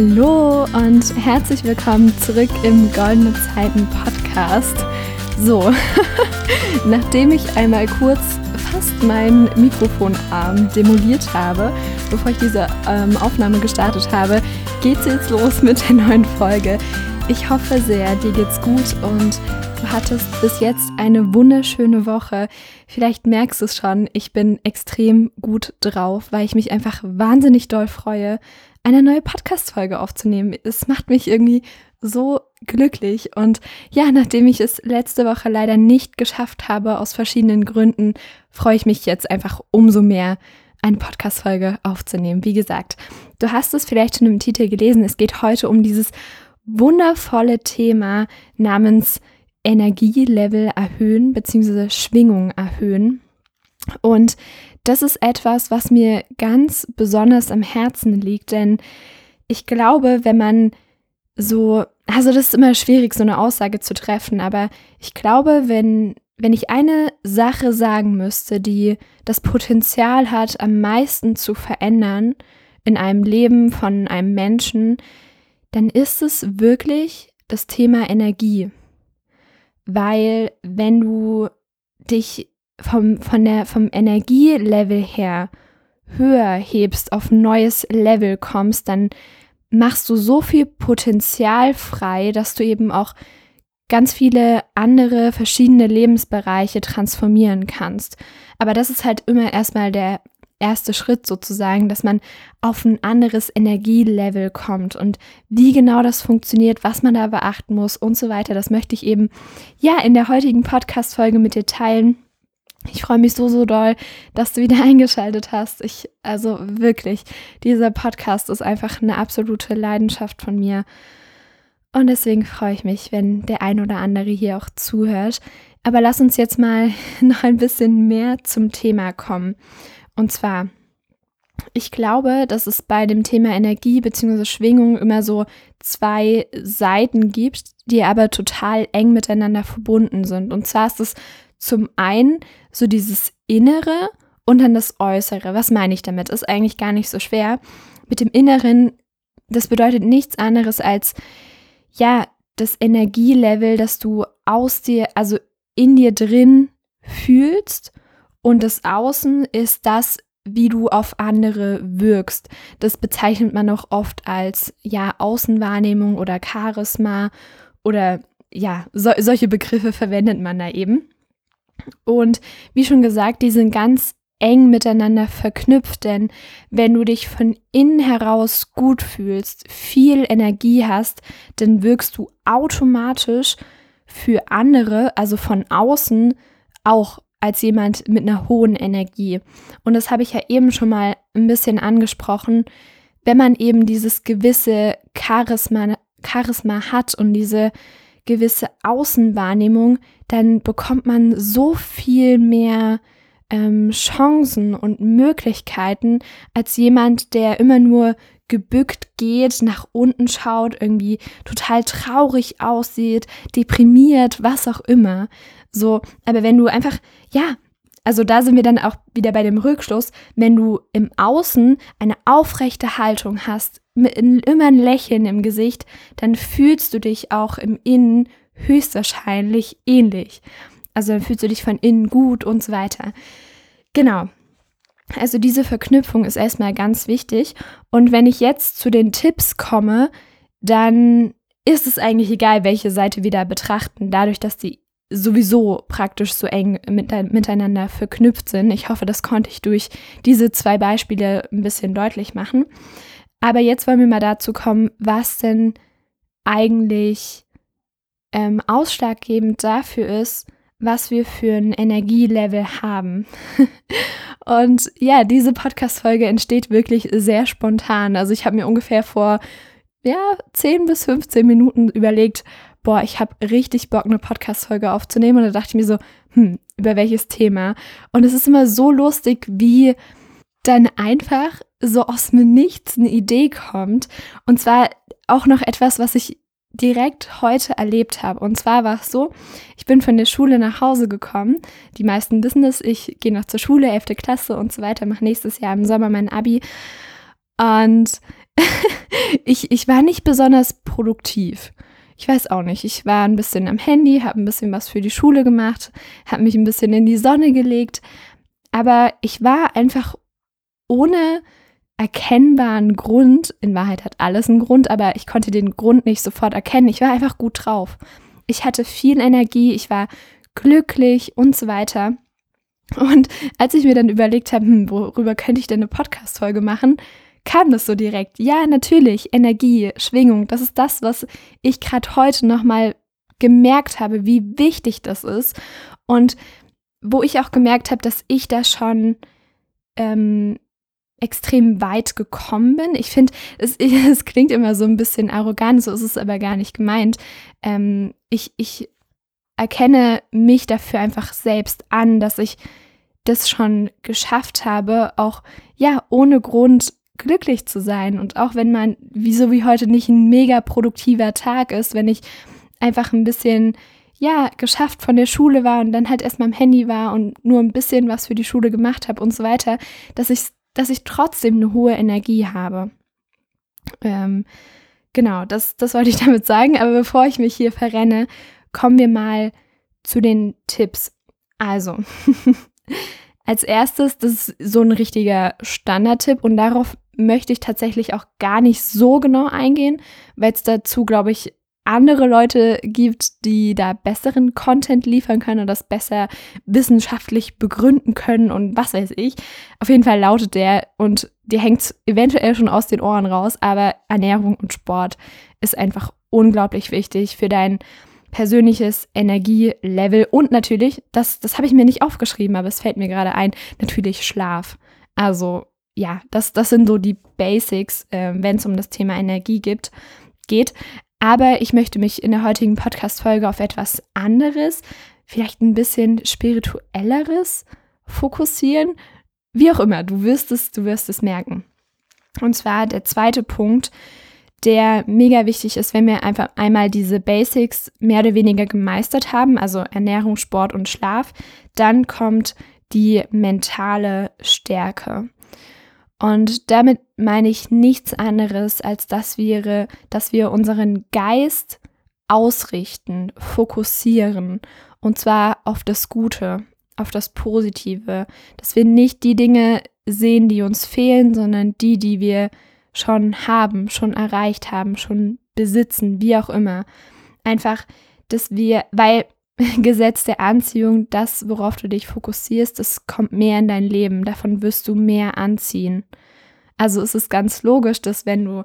Hallo und herzlich willkommen zurück im Goldene Zeiten Podcast. So, nachdem ich einmal kurz fast meinen Mikrofonarm demoliert habe, bevor ich diese ähm, Aufnahme gestartet habe, geht's jetzt los mit der neuen Folge. Ich hoffe sehr, dir geht's gut und du hattest bis jetzt eine wunderschöne Woche. Vielleicht merkst du es schon, ich bin extrem gut drauf, weil ich mich einfach wahnsinnig doll freue, eine neue Podcast-Folge aufzunehmen. Es macht mich irgendwie so glücklich. Und ja, nachdem ich es letzte Woche leider nicht geschafft habe, aus verschiedenen Gründen, freue ich mich jetzt einfach umso mehr, eine Podcast-Folge aufzunehmen. Wie gesagt, du hast es vielleicht schon im Titel gelesen. Es geht heute um dieses wundervolle Thema namens Energielevel erhöhen bzw. Schwingung erhöhen. Und das ist etwas, was mir ganz besonders am Herzen liegt, denn ich glaube, wenn man so, also das ist immer schwierig, so eine Aussage zu treffen, aber ich glaube, wenn, wenn ich eine Sache sagen müsste, die das Potenzial hat, am meisten zu verändern in einem Leben von einem Menschen, dann ist es wirklich das Thema Energie. Weil wenn du dich vom, von der, vom Energielevel her höher hebst, auf ein neues Level kommst, dann machst du so viel Potenzial frei, dass du eben auch ganz viele andere verschiedene Lebensbereiche transformieren kannst. Aber das ist halt immer erstmal der erste Schritt sozusagen, dass man auf ein anderes Energielevel kommt und wie genau das funktioniert, was man da beachten muss und so weiter. Das möchte ich eben ja in der heutigen Podcast Folge mit dir teilen. Ich freue mich so, so doll, dass du wieder eingeschaltet hast. Ich, also wirklich, dieser Podcast ist einfach eine absolute Leidenschaft von mir. Und deswegen freue ich mich, wenn der ein oder andere hier auch zuhört. Aber lass uns jetzt mal noch ein bisschen mehr zum Thema kommen. Und zwar, ich glaube, dass es bei dem Thema Energie bzw. Schwingung immer so zwei Seiten gibt, die aber total eng miteinander verbunden sind. Und zwar ist es zum einen so dieses Innere und dann das Äußere. Was meine ich damit? Ist eigentlich gar nicht so schwer. Mit dem Inneren, das bedeutet nichts anderes als, ja, das Energielevel, das du aus dir, also in dir drin fühlst und das Außen ist das, wie du auf andere wirkst. Das bezeichnet man auch oft als ja Außenwahrnehmung oder Charisma oder ja, so, solche Begriffe verwendet man da eben. Und wie schon gesagt, die sind ganz eng miteinander verknüpft, denn wenn du dich von innen heraus gut fühlst, viel Energie hast, dann wirkst du automatisch für andere, also von außen, auch als jemand mit einer hohen Energie. Und das habe ich ja eben schon mal ein bisschen angesprochen. Wenn man eben dieses gewisse Charisma, Charisma hat und diese gewisse Außenwahrnehmung, dann bekommt man so viel mehr ähm, Chancen und Möglichkeiten als jemand, der immer nur gebückt geht, nach unten schaut, irgendwie total traurig aussieht, deprimiert, was auch immer. So, aber wenn du einfach, ja, also da sind wir dann auch wieder bei dem Rückschluss, wenn du im Außen eine aufrechte Haltung hast, mit immer ein Lächeln im Gesicht, dann fühlst du dich auch im Innen höchstwahrscheinlich ähnlich. Also dann fühlst du dich von innen gut und so weiter. Genau. Also diese Verknüpfung ist erstmal ganz wichtig. Und wenn ich jetzt zu den Tipps komme, dann ist es eigentlich egal, welche Seite wir da betrachten, dadurch, dass die sowieso praktisch so eng miteinander verknüpft sind. Ich hoffe, das konnte ich durch diese zwei Beispiele ein bisschen deutlich machen. Aber jetzt wollen wir mal dazu kommen, was denn eigentlich ähm, ausschlaggebend dafür ist, was wir für ein Energielevel haben. Und ja, diese Podcast-Folge entsteht wirklich sehr spontan. Also ich habe mir ungefähr vor ja, 10 bis 15 Minuten überlegt, boah, ich habe richtig Bock, eine Podcast-Folge aufzunehmen. Und da dachte ich mir so, hm, über welches Thema? Und es ist immer so lustig, wie dann einfach so aus mir nichts eine Idee kommt. Und zwar auch noch etwas, was ich direkt heute erlebt habe. Und zwar war es so, ich bin von der Schule nach Hause gekommen. Die meisten wissen es, ich gehe noch zur Schule, 11. Klasse und so weiter, mache nächstes Jahr im Sommer mein Abi. Und ich, ich war nicht besonders produktiv. Ich weiß auch nicht. Ich war ein bisschen am Handy, habe ein bisschen was für die Schule gemacht, habe mich ein bisschen in die Sonne gelegt. Aber ich war einfach ohne erkennbaren Grund, in Wahrheit hat alles einen Grund, aber ich konnte den Grund nicht sofort erkennen. Ich war einfach gut drauf. Ich hatte viel Energie, ich war glücklich und so weiter. Und als ich mir dann überlegt habe, hm, worüber könnte ich denn eine Podcast-Folge machen, kam das so direkt. Ja, natürlich, Energie, Schwingung, das ist das, was ich gerade heute nochmal gemerkt habe, wie wichtig das ist. Und wo ich auch gemerkt habe, dass ich da schon ähm, extrem weit gekommen bin. Ich finde, es, es, klingt immer so ein bisschen arrogant, so ist es aber gar nicht gemeint. Ähm, ich, ich erkenne mich dafür einfach selbst an, dass ich das schon geschafft habe, auch ja, ohne Grund glücklich zu sein. Und auch wenn man, wie so wie heute, nicht ein mega produktiver Tag ist, wenn ich einfach ein bisschen, ja, geschafft von der Schule war und dann halt erstmal am Handy war und nur ein bisschen was für die Schule gemacht habe und so weiter, dass ich, dass ich trotzdem eine hohe Energie habe. Ähm, genau, das, das wollte ich damit sagen. Aber bevor ich mich hier verrenne, kommen wir mal zu den Tipps. Also, als erstes, das ist so ein richtiger Standardtipp und darauf möchte ich tatsächlich auch gar nicht so genau eingehen, weil es dazu, glaube ich, andere Leute gibt, die da besseren Content liefern können und das besser wissenschaftlich begründen können und was weiß ich. Auf jeden Fall lautet der und dir hängt es eventuell schon aus den Ohren raus, aber Ernährung und Sport ist einfach unglaublich wichtig für dein persönliches Energielevel und natürlich, das, das habe ich mir nicht aufgeschrieben, aber es fällt mir gerade ein, natürlich Schlaf. Also ja, das, das sind so die Basics, äh, wenn es um das Thema Energie gibt, geht. Aber ich möchte mich in der heutigen Podcast-Folge auf etwas anderes, vielleicht ein bisschen spirituelleres fokussieren. Wie auch immer, du wirst es, du wirst es merken. Und zwar der zweite Punkt, der mega wichtig ist, wenn wir einfach einmal diese Basics mehr oder weniger gemeistert haben, also Ernährung, Sport und Schlaf, dann kommt die mentale Stärke. Und damit meine ich nichts anderes, als dass wir, dass wir unseren Geist ausrichten, fokussieren. Und zwar auf das Gute, auf das Positive. Dass wir nicht die Dinge sehen, die uns fehlen, sondern die, die wir schon haben, schon erreicht haben, schon besitzen, wie auch immer. Einfach, dass wir, weil Gesetz der Anziehung, das, worauf du dich fokussierst, das kommt mehr in dein Leben. Davon wirst du mehr anziehen. Also es ist ganz logisch, dass wenn du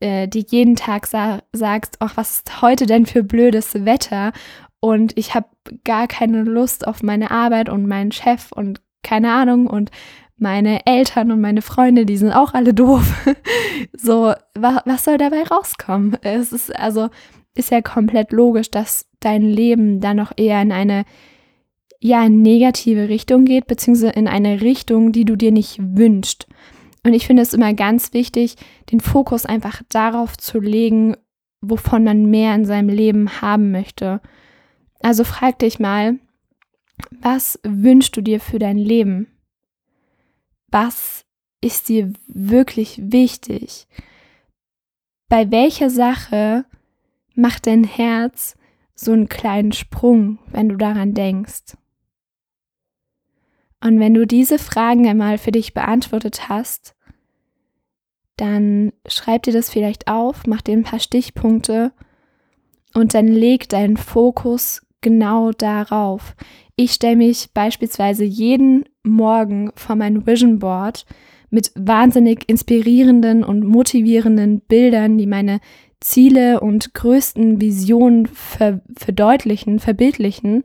äh, dir jeden Tag sa sagst, ach, was ist heute denn für blödes Wetter? Und ich habe gar keine Lust auf meine Arbeit und meinen Chef und keine Ahnung und meine Eltern und meine Freunde, die sind auch alle doof. so, wa was soll dabei rauskommen? Es ist also ist ja komplett logisch, dass dein Leben dann noch eher in eine ja, negative Richtung geht, beziehungsweise in eine Richtung, die du dir nicht wünschst. Und ich finde es immer ganz wichtig, den Fokus einfach darauf zu legen, wovon man mehr in seinem Leben haben möchte. Also frag dich mal, was wünschst du dir für dein Leben? Was ist dir wirklich wichtig? Bei welcher Sache macht dein Herz so einen kleinen Sprung, wenn du daran denkst? Und wenn du diese Fragen einmal für dich beantwortet hast, dann schreib dir das vielleicht auf, mach dir ein paar Stichpunkte und dann leg deinen Fokus genau darauf. Ich stelle mich beispielsweise jeden Morgen vor mein Vision Board mit wahnsinnig inspirierenden und motivierenden Bildern, die meine Ziele und größten Visionen ver verdeutlichen, verbildlichen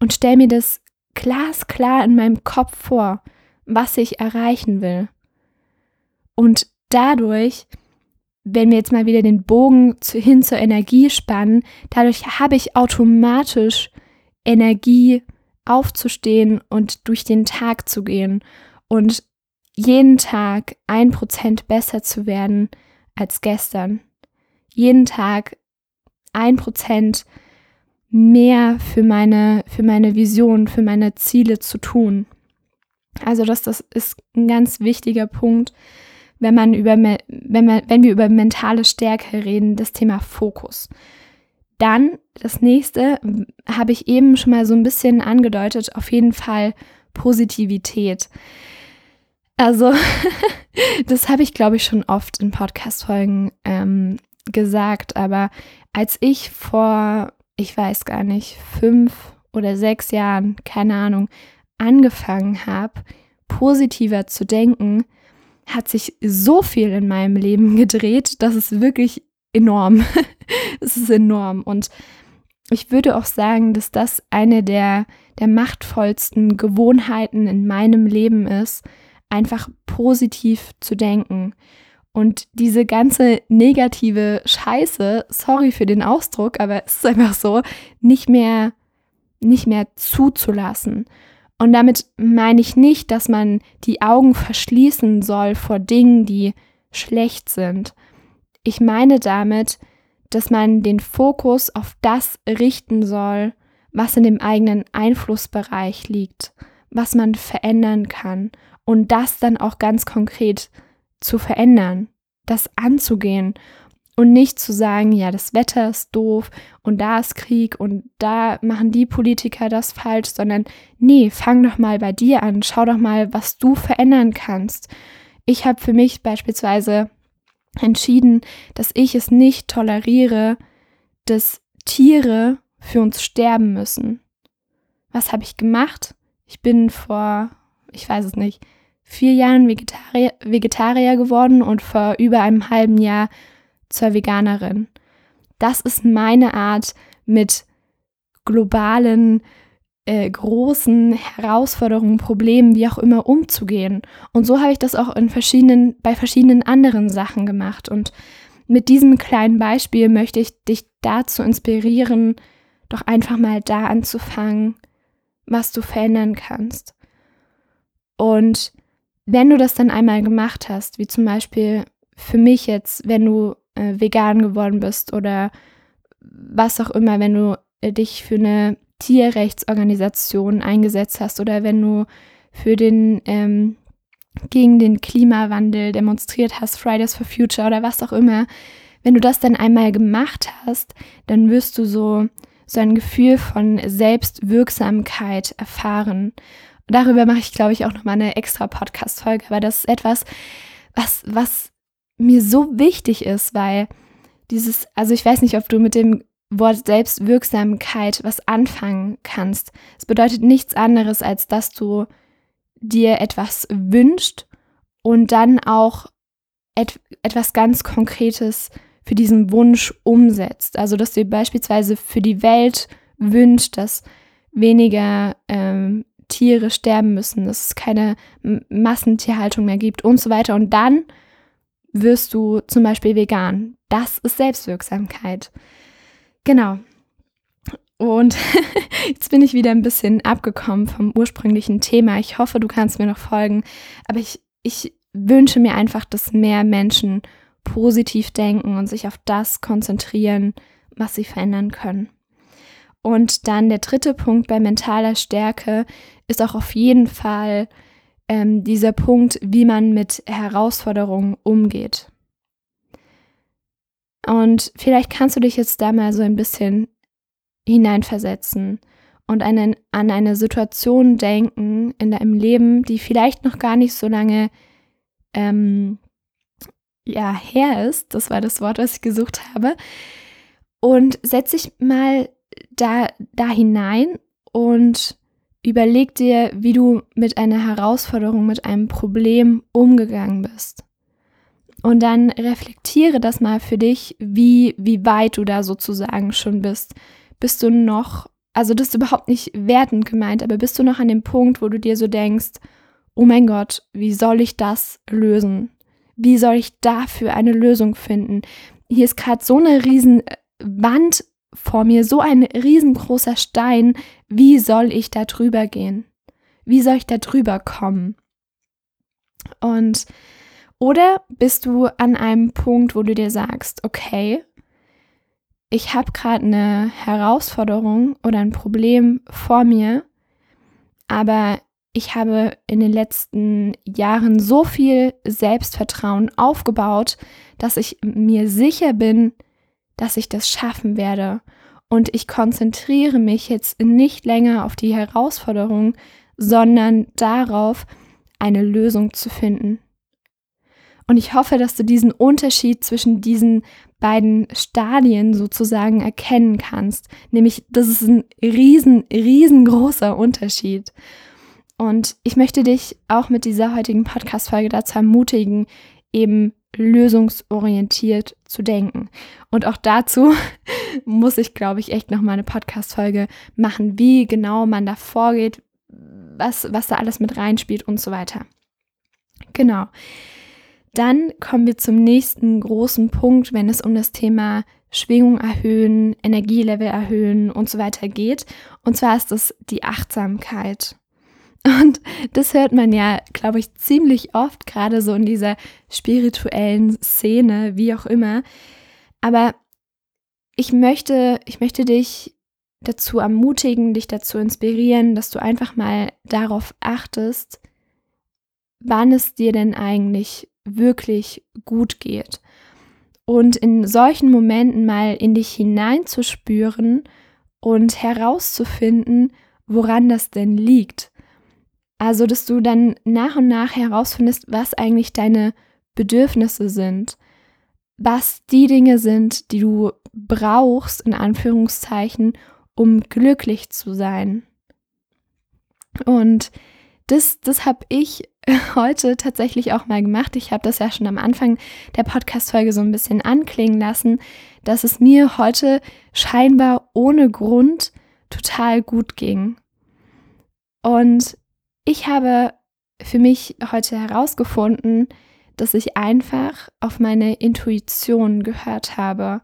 und stelle mir das glasklar in meinem Kopf vor, was ich erreichen will. Und dadurch, wenn wir jetzt mal wieder den Bogen zu, hin zur Energie spannen, dadurch habe ich automatisch Energie aufzustehen und durch den Tag zu gehen und jeden Tag ein Prozent besser zu werden als gestern. Jeden Tag ein Prozent mehr für meine, für meine Vision, für meine Ziele zu tun. Also das, das ist ein ganz wichtiger Punkt, wenn man über wenn man, wenn wir über mentale Stärke reden, das Thema Fokus. Dann das nächste habe ich eben schon mal so ein bisschen angedeutet, auf jeden Fall Positivität. Also, das habe ich, glaube ich, schon oft in Podcast-Folgen ähm, gesagt, aber als ich vor, ich weiß gar nicht, fünf oder sechs Jahren, keine Ahnung, angefangen habe, positiver zu denken, hat sich so viel in meinem Leben gedreht, das ist wirklich enorm. es ist enorm. Und ich würde auch sagen, dass das eine der, der machtvollsten Gewohnheiten in meinem Leben ist, einfach positiv zu denken. Und diese ganze negative Scheiße, sorry für den Ausdruck, aber es ist einfach so, nicht mehr, nicht mehr zuzulassen. Und damit meine ich nicht, dass man die Augen verschließen soll vor Dingen, die schlecht sind. Ich meine damit, dass man den Fokus auf das richten soll, was in dem eigenen Einflussbereich liegt, was man verändern kann und das dann auch ganz konkret zu verändern, das anzugehen und nicht zu sagen, ja, das Wetter ist doof und da ist Krieg und da machen die Politiker das falsch, sondern nee, fang doch mal bei dir an, schau doch mal, was du verändern kannst. Ich habe für mich beispielsweise entschieden, dass ich es nicht toleriere, dass Tiere für uns sterben müssen. Was habe ich gemacht? Ich bin vor, ich weiß es nicht, vier Jahren Vegetarier, Vegetarier geworden und vor über einem halben Jahr zur Veganerin. Das ist meine Art, mit globalen, äh, großen Herausforderungen, Problemen, wie auch immer, umzugehen. Und so habe ich das auch in verschiedenen, bei verschiedenen anderen Sachen gemacht. Und mit diesem kleinen Beispiel möchte ich dich dazu inspirieren, doch einfach mal da anzufangen, was du verändern kannst. Und wenn du das dann einmal gemacht hast, wie zum Beispiel für mich jetzt, wenn du äh, vegan geworden bist oder was auch immer, wenn du äh, dich für eine Tierrechtsorganisation eingesetzt hast oder wenn du für den ähm, gegen den Klimawandel demonstriert hast, Fridays for Future oder was auch immer, wenn du das dann einmal gemacht hast, dann wirst du so so ein Gefühl von Selbstwirksamkeit erfahren. Darüber mache ich, glaube ich, auch nochmal eine extra Podcast-Folge, aber das ist etwas, was, was mir so wichtig ist, weil dieses, also ich weiß nicht, ob du mit dem Wort Selbstwirksamkeit was anfangen kannst. Es bedeutet nichts anderes, als dass du dir etwas wünscht und dann auch et etwas ganz Konkretes für diesen Wunsch umsetzt. Also, dass du beispielsweise für die Welt wünscht, dass weniger ähm, Tiere sterben müssen, dass es keine Massentierhaltung mehr gibt und so weiter. Und dann wirst du zum Beispiel vegan. Das ist Selbstwirksamkeit. Genau. Und jetzt bin ich wieder ein bisschen abgekommen vom ursprünglichen Thema. Ich hoffe, du kannst mir noch folgen. Aber ich, ich wünsche mir einfach, dass mehr Menschen positiv denken und sich auf das konzentrieren, was sie verändern können. Und dann der dritte Punkt bei mentaler Stärke ist auch auf jeden Fall ähm, dieser Punkt, wie man mit Herausforderungen umgeht. Und vielleicht kannst du dich jetzt da mal so ein bisschen hineinversetzen und einen, an eine Situation denken in deinem Leben, die vielleicht noch gar nicht so lange ähm, ja, her ist. Das war das Wort, was ich gesucht habe. Und setz dich mal da, da hinein und überleg dir, wie du mit einer Herausforderung, mit einem Problem umgegangen bist. Und dann reflektiere das mal für dich, wie, wie weit du da sozusagen schon bist. Bist du noch, also das ist überhaupt nicht wertend gemeint, aber bist du noch an dem Punkt, wo du dir so denkst, oh mein Gott, wie soll ich das lösen? Wie soll ich dafür eine Lösung finden? Hier ist gerade so eine riesen Wand vor mir, so ein riesengroßer Stein. Wie soll ich da drüber gehen? Wie soll ich da drüber kommen? Und oder bist du an einem Punkt, wo du dir sagst, okay, ich habe gerade eine Herausforderung oder ein Problem vor mir, aber ich habe in den letzten Jahren so viel Selbstvertrauen aufgebaut, dass ich mir sicher bin, dass ich das schaffen werde. Und ich konzentriere mich jetzt nicht länger auf die Herausforderung, sondern darauf, eine Lösung zu finden. Und ich hoffe, dass du diesen Unterschied zwischen diesen beiden Stadien sozusagen erkennen kannst. Nämlich, das ist ein riesen, riesengroßer Unterschied. Und ich möchte dich auch mit dieser heutigen Podcast-Folge dazu ermutigen, eben lösungsorientiert zu denken. Und auch dazu muss ich, glaube ich, echt nochmal eine Podcast-Folge machen, wie genau man da vorgeht, was, was da alles mit reinspielt und so weiter. Genau. Dann kommen wir zum nächsten großen Punkt, wenn es um das Thema Schwingung erhöhen, Energielevel erhöhen und so weiter geht. Und zwar ist das die Achtsamkeit. Und das hört man ja, glaube ich, ziemlich oft, gerade so in dieser spirituellen Szene, wie auch immer. Aber ich möchte, ich möchte dich dazu ermutigen, dich dazu inspirieren, dass du einfach mal darauf achtest, wann es dir denn eigentlich wirklich gut geht. Und in solchen Momenten mal in dich hineinzuspüren und herauszufinden, woran das denn liegt. Also, dass du dann nach und nach herausfindest, was eigentlich deine Bedürfnisse sind, was die Dinge sind, die du brauchst, in Anführungszeichen, um glücklich zu sein. Und das, das habe ich heute tatsächlich auch mal gemacht. Ich habe das ja schon am Anfang der Podcast-Folge so ein bisschen anklingen lassen, dass es mir heute scheinbar ohne Grund total gut ging. Und ich habe für mich heute herausgefunden, dass ich einfach auf meine Intuition gehört habe.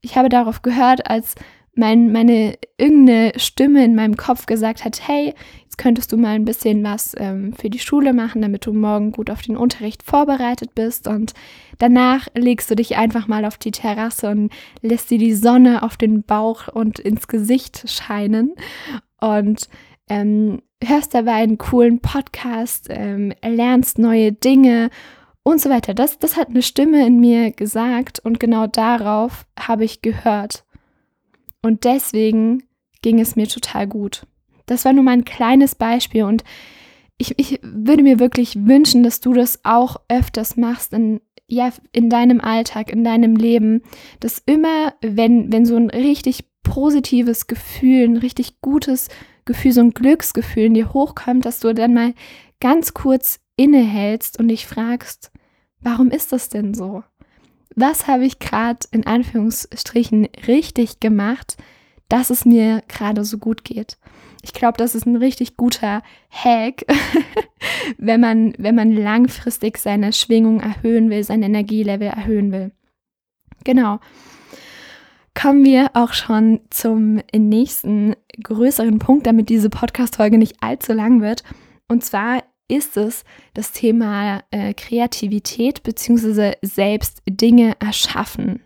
Ich habe darauf gehört, als mein, meine irgendeine Stimme in meinem Kopf gesagt hat, hey, jetzt könntest du mal ein bisschen was ähm, für die Schule machen, damit du morgen gut auf den Unterricht vorbereitet bist und danach legst du dich einfach mal auf die Terrasse und lässt dir die Sonne auf den Bauch und ins Gesicht scheinen und ähm, hörst dabei einen coolen Podcast, ähm, lernst neue Dinge und so weiter. Das, das hat eine Stimme in mir gesagt und genau darauf habe ich gehört. Und deswegen ging es mir total gut. Das war nur mal ein kleines Beispiel und ich, ich würde mir wirklich wünschen, dass du das auch öfters machst in, ja, in deinem Alltag, in deinem Leben, dass immer, wenn, wenn so ein richtig positives Gefühl, ein richtig gutes Gefühl, so ein Glücksgefühl in dir hochkommt, dass du dann mal ganz kurz innehältst und dich fragst, warum ist das denn so? Was habe ich gerade in Anführungsstrichen richtig gemacht, dass es mir gerade so gut geht? Ich glaube, das ist ein richtig guter Hack, wenn man, wenn man langfristig seine Schwingung erhöhen will, sein Energielevel erhöhen will. Genau kommen wir auch schon zum nächsten größeren Punkt, damit diese Podcast-Folge nicht allzu lang wird. Und zwar ist es das Thema äh, Kreativität bzw. selbst Dinge erschaffen.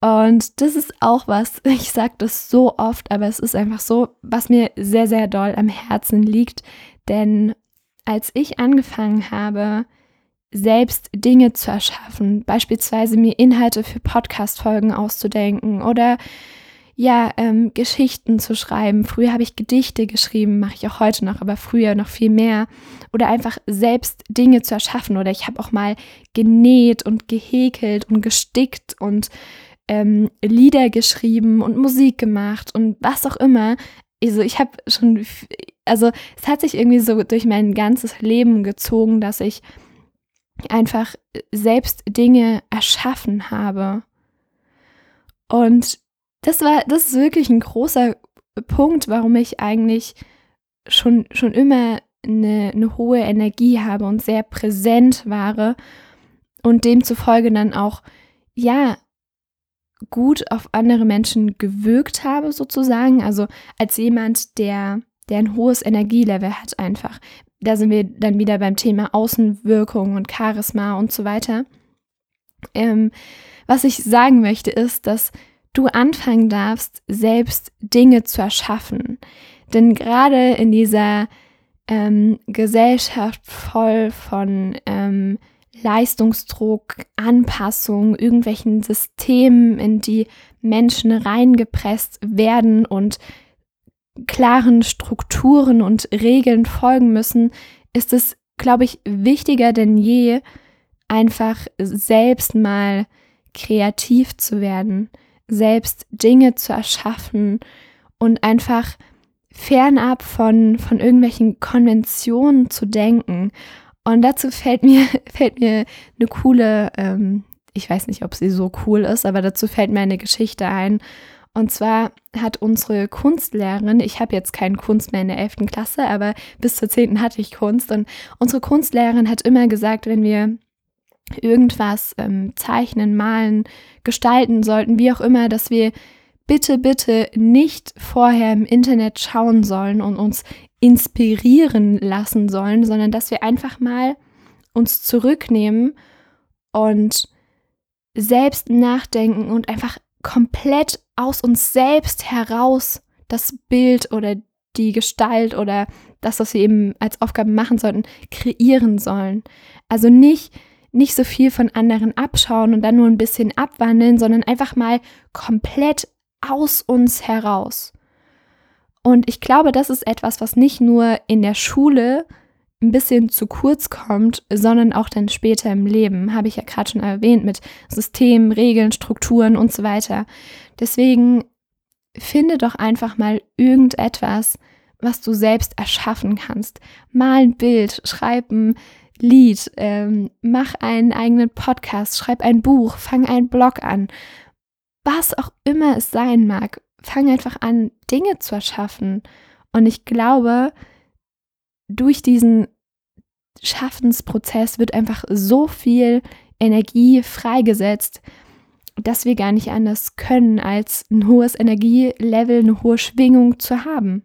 Und das ist auch was, ich sage das so oft, aber es ist einfach so, was mir sehr, sehr doll am Herzen liegt. Denn als ich angefangen habe, selbst Dinge zu erschaffen, beispielsweise mir Inhalte für Podcast-Folgen auszudenken oder ja, ähm, Geschichten zu schreiben. Früher habe ich Gedichte geschrieben, mache ich auch heute noch, aber früher noch viel mehr. Oder einfach selbst Dinge zu erschaffen. Oder ich habe auch mal genäht und gehäkelt und gestickt und ähm, Lieder geschrieben und Musik gemacht und was auch immer. Also ich habe schon, also es hat sich irgendwie so durch mein ganzes Leben gezogen, dass ich einfach selbst Dinge erschaffen habe. Und das war, das ist wirklich ein großer Punkt, warum ich eigentlich schon, schon immer eine, eine hohe Energie habe und sehr präsent war und demzufolge dann auch, ja, gut auf andere Menschen gewirkt habe, sozusagen. Also als jemand, der, der ein hohes Energielevel hat, einfach da sind wir dann wieder beim Thema Außenwirkung und Charisma und so weiter. Ähm, was ich sagen möchte, ist, dass du anfangen darfst, selbst Dinge zu erschaffen. Denn gerade in dieser ähm, Gesellschaft voll von ähm, Leistungsdruck, Anpassung, irgendwelchen Systemen, in die Menschen reingepresst werden und klaren Strukturen und Regeln folgen müssen, ist es, glaube ich, wichtiger denn je, einfach selbst mal kreativ zu werden, selbst Dinge zu erschaffen und einfach fernab von, von irgendwelchen Konventionen zu denken. Und dazu fällt mir, fällt mir eine coole, ähm, ich weiß nicht, ob sie so cool ist, aber dazu fällt mir eine Geschichte ein. Und zwar hat unsere Kunstlehrerin, ich habe jetzt keine Kunst mehr in der 11. Klasse, aber bis zur 10. hatte ich Kunst. Und unsere Kunstlehrerin hat immer gesagt, wenn wir irgendwas ähm, zeichnen, malen, gestalten sollten, wie auch immer, dass wir bitte, bitte nicht vorher im Internet schauen sollen und uns inspirieren lassen sollen, sondern dass wir einfach mal uns zurücknehmen und selbst nachdenken und einfach komplett aus uns selbst heraus das Bild oder die Gestalt oder das, was wir eben als Aufgabe machen sollten, kreieren sollen. Also nicht nicht so viel von anderen abschauen und dann nur ein bisschen abwandeln, sondern einfach mal komplett aus uns heraus. Und ich glaube, das ist etwas, was nicht nur in der Schule ein bisschen zu kurz kommt, sondern auch dann später im Leben, habe ich ja gerade schon erwähnt, mit Systemen, Regeln, Strukturen und so weiter. Deswegen finde doch einfach mal irgendetwas, was du selbst erschaffen kannst. Mal ein Bild, schreib ein Lied, ähm, mach einen eigenen Podcast, schreib ein Buch, fang einen Blog an. Was auch immer es sein mag, fang einfach an, Dinge zu erschaffen. Und ich glaube, durch diesen Schaffensprozess wird einfach so viel Energie freigesetzt, dass wir gar nicht anders können, als ein hohes Energielevel, eine hohe Schwingung zu haben.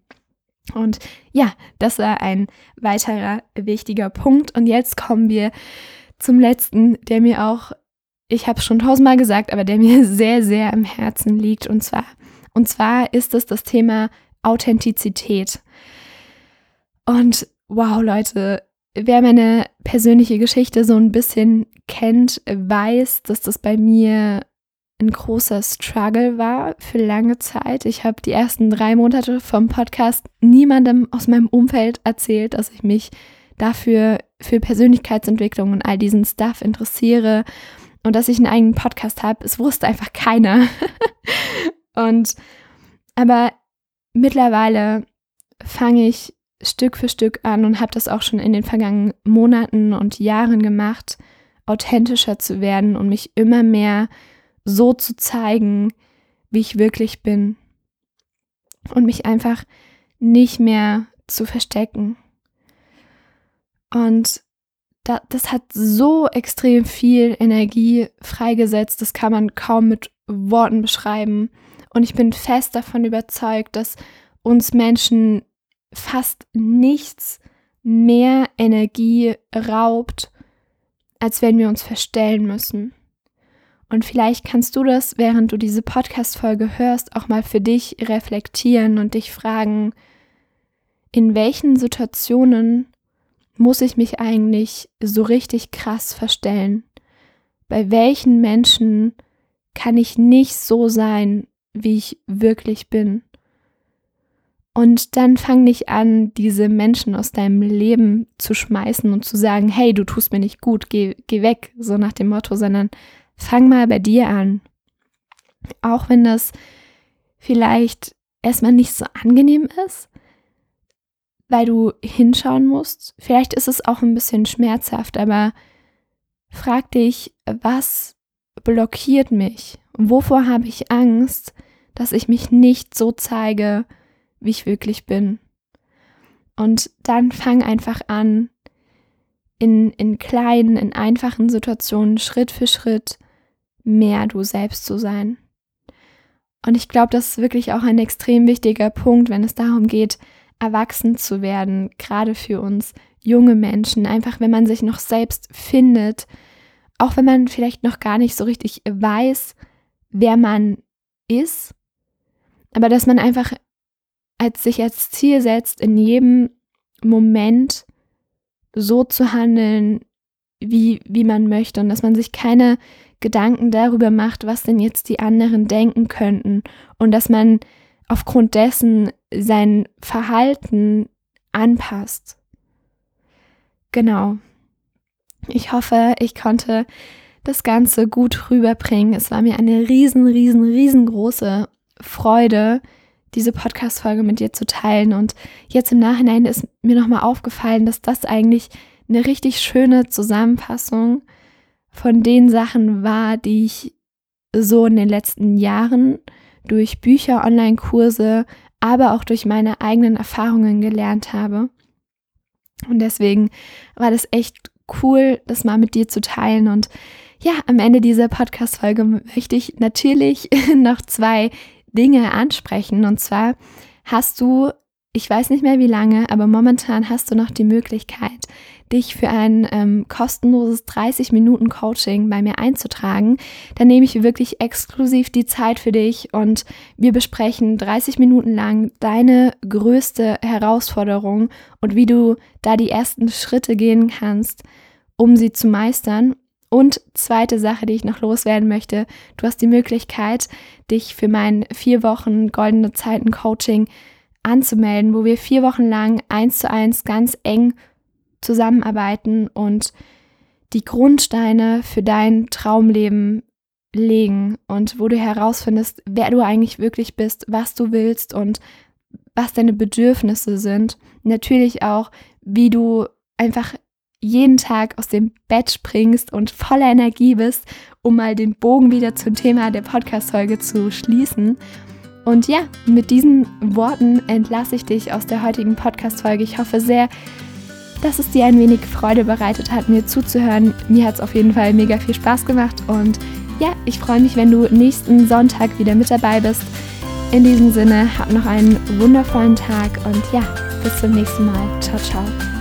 Und ja, das war ein weiterer wichtiger Punkt. Und jetzt kommen wir zum letzten, der mir auch, ich habe es schon tausendmal gesagt, aber der mir sehr, sehr im Herzen liegt. Und zwar, und zwar ist es das Thema Authentizität. Und wow, Leute, wer meine persönliche Geschichte so ein bisschen kennt, weiß, dass das bei mir ein großer Struggle war für lange Zeit. Ich habe die ersten drei Monate vom Podcast niemandem aus meinem Umfeld erzählt, dass ich mich dafür für Persönlichkeitsentwicklung und all diesen Stuff interessiere und dass ich einen eigenen Podcast habe. Es wusste einfach keiner. und aber mittlerweile fange ich Stück für Stück an und habe das auch schon in den vergangenen Monaten und Jahren gemacht, authentischer zu werden und mich immer mehr so zu zeigen, wie ich wirklich bin. Und mich einfach nicht mehr zu verstecken. Und da, das hat so extrem viel Energie freigesetzt, das kann man kaum mit Worten beschreiben. Und ich bin fest davon überzeugt, dass uns Menschen fast nichts mehr Energie raubt, als wenn wir uns verstellen müssen. Und vielleicht kannst du das, während du diese Podcast-Folge hörst, auch mal für dich reflektieren und dich fragen, in welchen Situationen muss ich mich eigentlich so richtig krass verstellen? Bei welchen Menschen kann ich nicht so sein, wie ich wirklich bin? Und dann fang nicht an, diese Menschen aus deinem Leben zu schmeißen und zu sagen, hey, du tust mir nicht gut, geh, geh weg, so nach dem Motto, sondern Fang mal bei dir an. Auch wenn das vielleicht erstmal nicht so angenehm ist, weil du hinschauen musst. Vielleicht ist es auch ein bisschen schmerzhaft, aber frag dich, was blockiert mich? Wovor habe ich Angst, dass ich mich nicht so zeige, wie ich wirklich bin? Und dann fang einfach an, in, in kleinen, in einfachen Situationen Schritt für Schritt mehr du selbst zu sein. Und ich glaube, das ist wirklich auch ein extrem wichtiger Punkt, wenn es darum geht, erwachsen zu werden, gerade für uns junge Menschen, einfach wenn man sich noch selbst findet, auch wenn man vielleicht noch gar nicht so richtig weiß, wer man ist, aber dass man einfach als sich als Ziel setzt, in jedem Moment so zu handeln, wie, wie man möchte und dass man sich keine Gedanken darüber macht, was denn jetzt die anderen denken könnten und dass man aufgrund dessen sein Verhalten anpasst. Genau. Ich hoffe, ich konnte das Ganze gut rüberbringen. Es war mir eine riesen, riesen, riesengroße Freude, diese Podcast-Folge mit dir zu teilen. Und jetzt im Nachhinein ist mir nochmal aufgefallen, dass das eigentlich eine richtig schöne Zusammenfassung von den Sachen war, die ich so in den letzten Jahren durch Bücher, Online-Kurse, aber auch durch meine eigenen Erfahrungen gelernt habe. Und deswegen war das echt cool, das mal mit dir zu teilen. Und ja, am Ende dieser Podcast-Folge möchte ich natürlich noch zwei Dinge ansprechen. Und zwar hast du, ich weiß nicht mehr wie lange, aber momentan hast du noch die Möglichkeit, dich für ein ähm, kostenloses 30-Minuten-Coaching bei mir einzutragen. Da nehme ich wirklich exklusiv die Zeit für dich und wir besprechen 30 Minuten lang deine größte Herausforderung und wie du da die ersten Schritte gehen kannst, um sie zu meistern. Und zweite Sache, die ich noch loswerden möchte, du hast die Möglichkeit, dich für mein vier Wochen Goldene Zeiten Coaching anzumelden, wo wir vier Wochen lang eins zu eins ganz eng zusammenarbeiten und die Grundsteine für dein Traumleben legen und wo du herausfindest, wer du eigentlich wirklich bist, was du willst und was deine Bedürfnisse sind. Natürlich auch, wie du einfach jeden Tag aus dem Bett springst und voller Energie bist, um mal den Bogen wieder zum Thema der Podcast-Folge zu schließen. Und ja, mit diesen Worten entlasse ich dich aus der heutigen Podcast-Folge. Ich hoffe sehr, dass es dir ein wenig Freude bereitet hat, mir zuzuhören. Mir hat es auf jeden Fall mega viel Spaß gemacht und ja, ich freue mich, wenn du nächsten Sonntag wieder mit dabei bist. In diesem Sinne, hab noch einen wundervollen Tag und ja, bis zum nächsten Mal. Ciao, ciao.